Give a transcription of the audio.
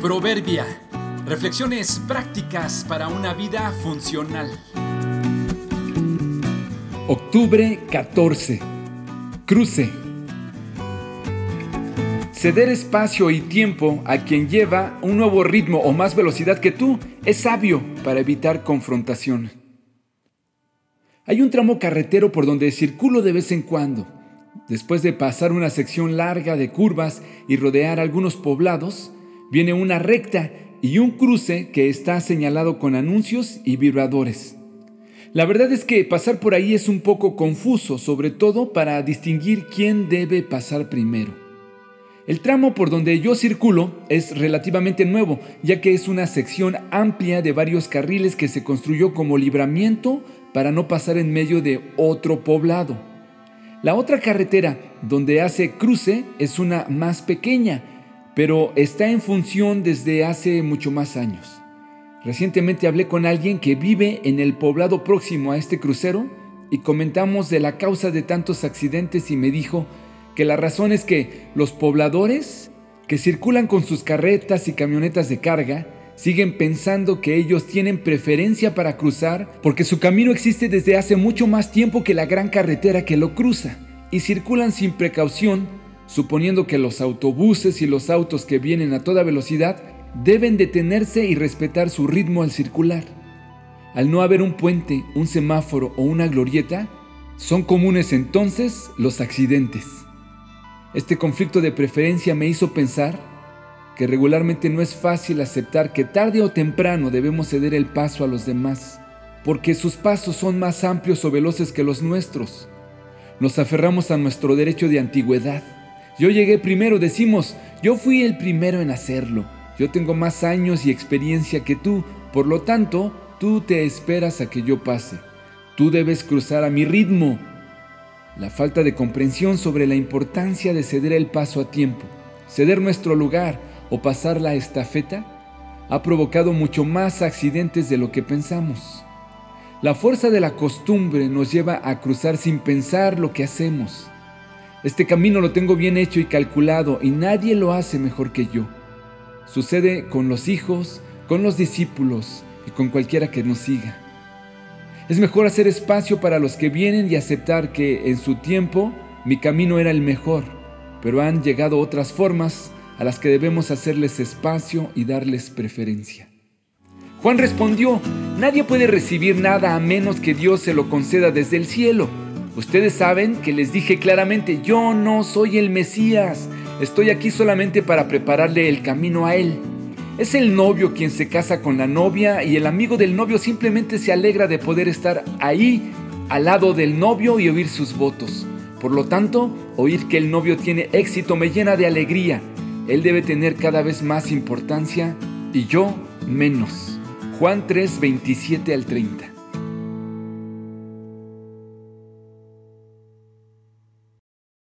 Proverbia. Reflexiones prácticas para una vida funcional. Octubre 14. Cruce. Ceder espacio y tiempo a quien lleva un nuevo ritmo o más velocidad que tú es sabio para evitar confrontación. Hay un tramo carretero por donde circulo de vez en cuando. Después de pasar una sección larga de curvas y rodear algunos poblados, viene una recta y un cruce que está señalado con anuncios y vibradores. La verdad es que pasar por ahí es un poco confuso, sobre todo para distinguir quién debe pasar primero. El tramo por donde yo circulo es relativamente nuevo, ya que es una sección amplia de varios carriles que se construyó como libramiento para no pasar en medio de otro poblado. La otra carretera donde hace cruce es una más pequeña, pero está en función desde hace mucho más años. Recientemente hablé con alguien que vive en el poblado próximo a este crucero y comentamos de la causa de tantos accidentes y me dijo que la razón es que los pobladores que circulan con sus carretas y camionetas de carga siguen pensando que ellos tienen preferencia para cruzar porque su camino existe desde hace mucho más tiempo que la gran carretera que lo cruza y circulan sin precaución suponiendo que los autobuses y los autos que vienen a toda velocidad deben detenerse y respetar su ritmo al circular. Al no haber un puente, un semáforo o una glorieta, son comunes entonces los accidentes. Este conflicto de preferencia me hizo pensar que regularmente no es fácil aceptar que tarde o temprano debemos ceder el paso a los demás, porque sus pasos son más amplios o veloces que los nuestros. Nos aferramos a nuestro derecho de antigüedad yo llegué primero, decimos, yo fui el primero en hacerlo. Yo tengo más años y experiencia que tú, por lo tanto, tú te esperas a que yo pase. Tú debes cruzar a mi ritmo. La falta de comprensión sobre la importancia de ceder el paso a tiempo, ceder nuestro lugar o pasar la estafeta, ha provocado mucho más accidentes de lo que pensamos. La fuerza de la costumbre nos lleva a cruzar sin pensar lo que hacemos. Este camino lo tengo bien hecho y calculado y nadie lo hace mejor que yo. Sucede con los hijos, con los discípulos y con cualquiera que nos siga. Es mejor hacer espacio para los que vienen y aceptar que en su tiempo mi camino era el mejor, pero han llegado otras formas a las que debemos hacerles espacio y darles preferencia. Juan respondió, nadie puede recibir nada a menos que Dios se lo conceda desde el cielo. Ustedes saben que les dije claramente, yo no soy el Mesías, estoy aquí solamente para prepararle el camino a Él. Es el novio quien se casa con la novia y el amigo del novio simplemente se alegra de poder estar ahí al lado del novio y oír sus votos. Por lo tanto, oír que el novio tiene éxito me llena de alegría. Él debe tener cada vez más importancia y yo menos. Juan 3, 27 al 30.